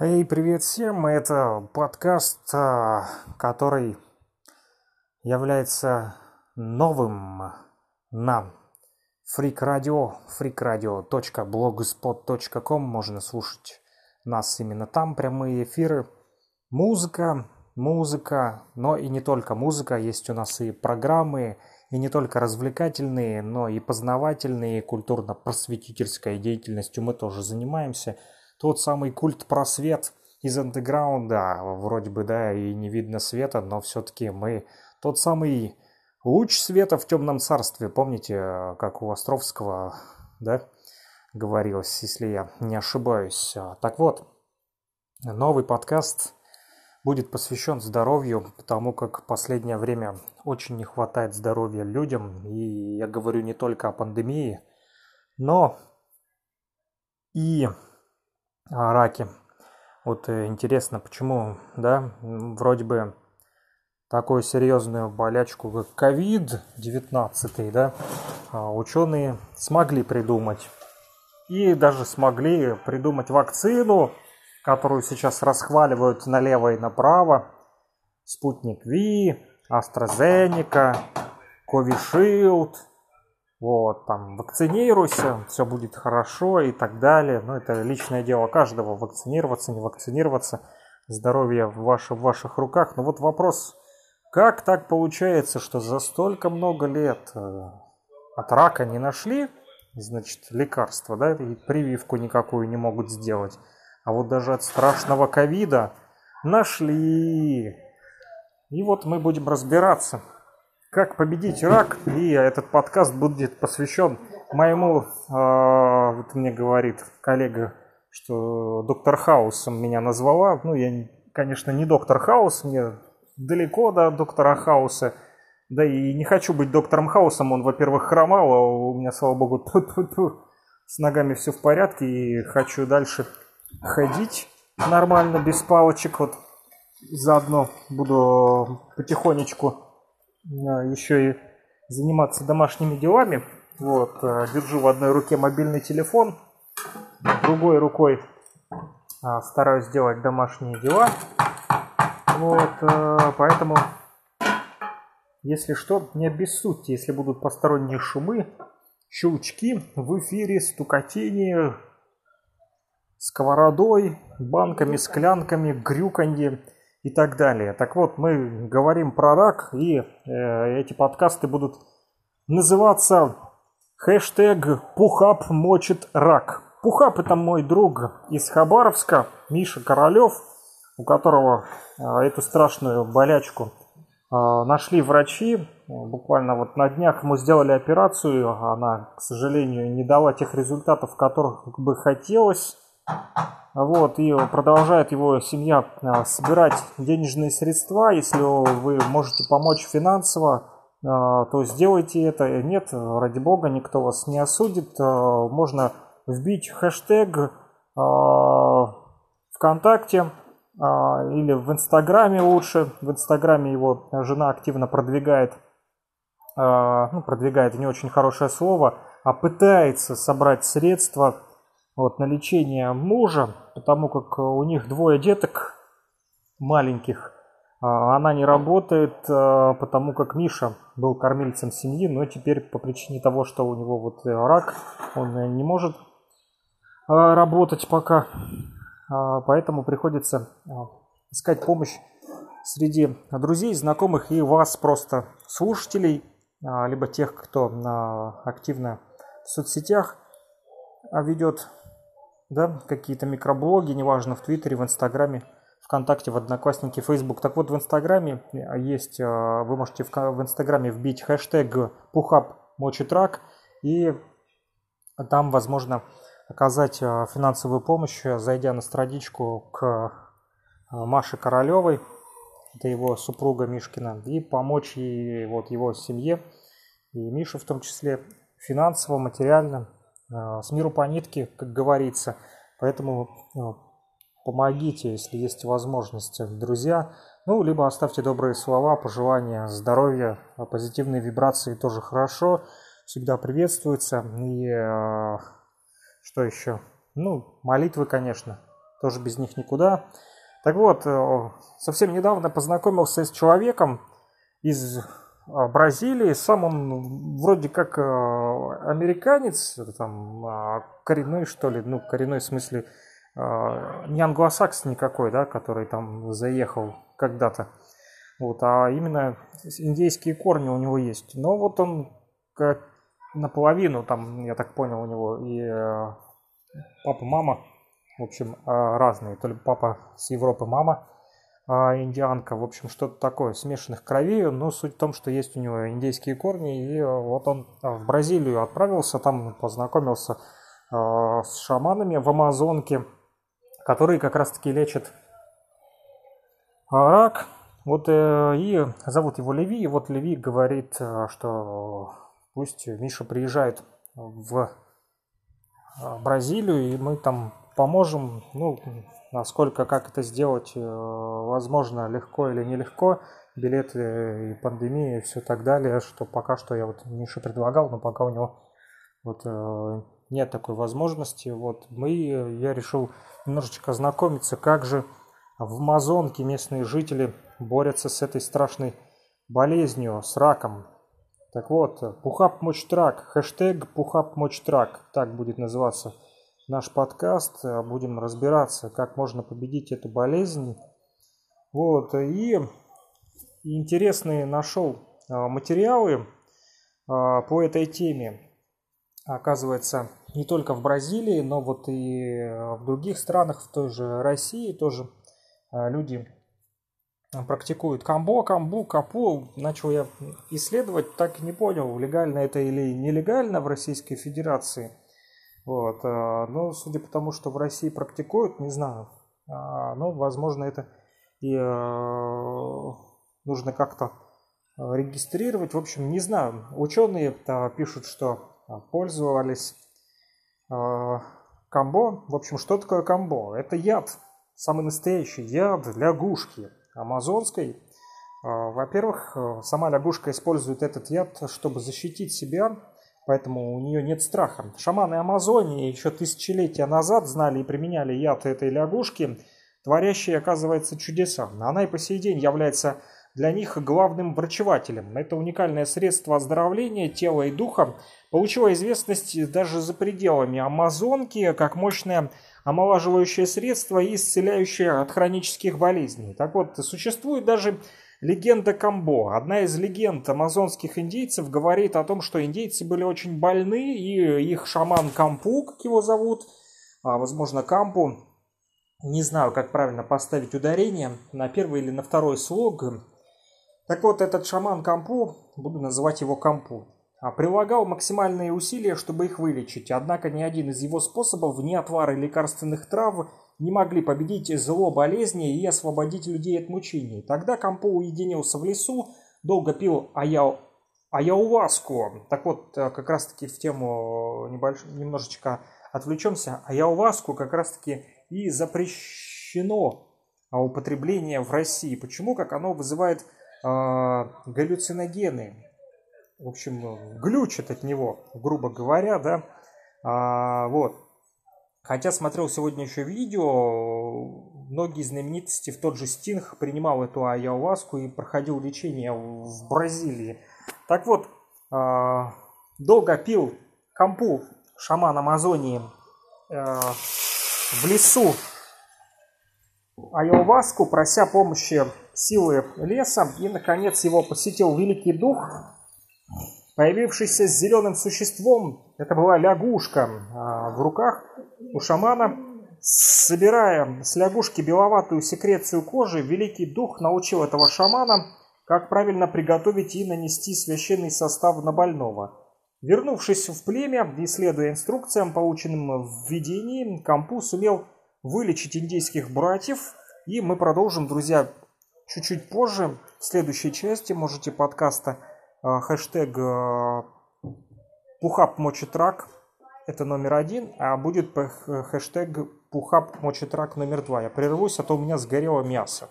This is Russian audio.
Эй, привет всем! Это подкаст, а, который является новым на Freak Radio, freakradio.blogspot.com. Можно слушать нас именно там, прямые эфиры. Музыка, музыка, но и не только музыка. Есть у нас и программы, и не только развлекательные, но и познавательные, культурно-просветительской деятельностью мы тоже занимаемся – тот самый культ просвет из андеграунда, вроде бы, да, и не видно света, но все-таки мы тот самый луч света в темном царстве, помните, как у Островского, да, говорилось, если я не ошибаюсь. Так вот, новый подкаст будет посвящен здоровью, потому как в последнее время очень не хватает здоровья людям, и я говорю не только о пандемии, но и о раке. Вот э, интересно, почему, да, вроде бы такую серьезную болячку, как COVID-19, да, а ученые смогли придумать. И даже смогли придумать вакцину, которую сейчас расхваливают налево и направо. Спутник Ви, AstraZeneca, Covishield – вот, там, вакцинируйся, все будет хорошо и так далее. Но ну, это личное дело каждого, вакцинироваться, не вакцинироваться. Здоровье в, ваше, в ваших руках. Но вот вопрос, как так получается, что за столько много лет э, от рака не нашли, значит, лекарства, да, и прививку никакую не могут сделать. А вот даже от страшного ковида нашли. И вот мы будем разбираться. Как победить рак? И этот подкаст будет посвящен моему, э, вот мне говорит коллега, что доктор Хаусом меня назвала. Ну, я, конечно, не доктор Хаус, мне далеко до доктора Хауса. Да и не хочу быть доктором Хаусом, он, во-первых, хромал, а у меня, слава богу, тьфу -тьфу -тьфу, с ногами все в порядке, и хочу дальше ходить нормально, без палочек. Вот заодно буду потихонечку еще и заниматься домашними делами. Вот, э, держу в одной руке мобильный телефон, другой рукой а, стараюсь делать домашние дела. Вот, поэтому, если что, не обессудьте, если будут посторонние шумы, щелчки в эфире, стукотение, сковородой, банками, склянками, грюканье и так далее. Так вот, мы говорим про рак, и э, эти подкасты будут называться хэштег «Пухап мочит рак». Пухап – это мой друг из Хабаровска, Миша Королев, у которого э, эту страшную болячку э, нашли врачи. Буквально вот на днях ему сделали операцию, она, к сожалению, не дала тех результатов, которых бы хотелось. Вот, и продолжает его семья а, собирать денежные средства. Если вы можете помочь финансово, а, то сделайте это. Нет, ради бога, никто вас не осудит. А, можно вбить хэштег ВКонтакте или в Инстаграме лучше. В Инстаграме его жена активно продвигает. Ну, продвигает не очень хорошее слово, а пытается собрать средства вот, на лечение мужа, потому как у них двое деток маленьких. А, она не работает, а, потому как Миша был кормильцем семьи, но теперь по причине того, что у него вот рак, он не может а, работать пока. Поэтому приходится искать помощь среди друзей, знакомых и вас просто слушателей, либо тех, кто активно в соцсетях ведет да, какие-то микроблоги, неважно, в Твиттере, в Инстаграме, ВКонтакте, в Одноклассники, Фейсбук. Так вот, в Инстаграме есть, а, вы можете в, в Инстаграме вбить хэштег пухап мочитрак, и там возможно оказать а, финансовую помощь, зайдя на страничку к а, Маше Королевой, это его супруга Мишкина, и помочь ей, вот, его семье, и Мишу в том числе, финансово, материально, с миру по нитке, как говорится. Поэтому э, помогите, если есть возможность, друзья. Ну, либо оставьте добрые слова, пожелания здоровья, а позитивные вибрации тоже хорошо, всегда приветствуются. И э, что еще? Ну, молитвы, конечно. тоже без них никуда. Так вот, э, совсем недавно познакомился с человеком из Бразилии. Сам он вроде как э, американец, там а, коренной что ли, ну коренной в смысле а, не англосакс никакой, да, который там заехал когда-то. Вот, а именно индейские корни у него есть. Но вот он как наполовину, там, я так понял, у него и э, папа, мама, в общем, разные. То ли папа с Европы, мама а, индианка, в общем, что-то такое, смешанных кровей, но суть в том, что есть у него индейские корни, и вот он в Бразилию отправился, там познакомился а, с шаманами в Амазонке, которые как раз-таки лечат рак, вот э, и зовут его Леви, и вот Леви говорит, э, что пусть Миша приезжает в э, Бразилию, и мы там поможем, ну, Насколько, как это сделать, э, возможно, легко или нелегко, билеты и пандемия и все так далее, что пока что я вот Мише предлагал, но пока у него вот э, нет такой возможности. Вот мы, я решил немножечко ознакомиться, как же в Амазонке местные жители борются с этой страшной болезнью, с раком. Так вот, Пухап Мочтрак, хэштег Пухап Мочтрак, так будет называться – наш подкаст. Э, будем разбираться, как можно победить эту болезнь. Вот, и интересные нашел э, материалы э, по этой теме. Оказывается, не только в Бразилии, но вот и в других странах, в той же России тоже люди практикуют камбо, камбу, капу. Начал я исследовать, так и не понял, легально это или нелегально в Российской Федерации – вот. Э, но судя по тому, что в России практикуют, не знаю. А, но, возможно, это и э, нужно как-то регистрировать. В общем, не знаю. Ученые пишут, что пользовались камбо. В общем, что такое камбо? Это яд, самый настоящий яд лягушки амазонской. Во-первых, сама лягушка использует этот яд, чтобы защитить себя Поэтому у нее нет страха. Шаманы Амазонии еще тысячелетия назад знали и применяли яд этой лягушки, творящей, оказывается, чудеса. Она и по сей день является для них главным врачевателем. Это уникальное средство оздоровления тела и духа получило известность даже за пределами Амазонки, как мощное омолаживающее средство и исцеляющее от хронических болезней. Так вот, существует даже Легенда Камбо. Одна из легенд амазонских индейцев говорит о том, что индейцы были очень больны, и их шаман Кампу, как его зовут, а, возможно, Кампу, не знаю, как правильно поставить ударение, на первый или на второй слог. Так вот, этот шаман Кампу, буду называть его Кампу, а, прилагал максимальные усилия, чтобы их вылечить. Однако ни один из его способов, ни отвары лекарственных трав, не могли победить зло болезни и освободить людей от мучений. Тогда Кампо уединился в лесу, долго пил аяу, аяуваску. Так вот, э, как раз-таки в тему небольш... немножечко отвлечемся. Аяуваску как раз-таки и запрещено употребление в России. Почему? Как оно вызывает э, галлюциногены. В общем, глючит от него, грубо говоря, да. А, вот. Хотя смотрел сегодня еще видео, многие знаменитости, в тот же Стинг принимал эту ayahuasку и проходил лечение в Бразилии. Так вот, а, долго пил кампу шаман Амазонии а, в лесу ayahuasку, прося помощи силы леса, и, наконец, его посетил Великий Дух, появившийся с зеленым существом, это была лягушка а, в руках у шамана. Собирая с лягушки беловатую секрецию кожи, великий дух научил этого шамана, как правильно приготовить и нанести священный состав на больного. Вернувшись в племя и следуя инструкциям, полученным в видении, Кампу сумел вылечить индейских братьев. И мы продолжим, друзья, чуть-чуть позже, в следующей части, можете подкаста, э, хэштег э, Пухап Мочетрак это номер один, а будет хэштег Пухап Мочетрак номер два. Я прервусь, а то у меня сгорело мясо.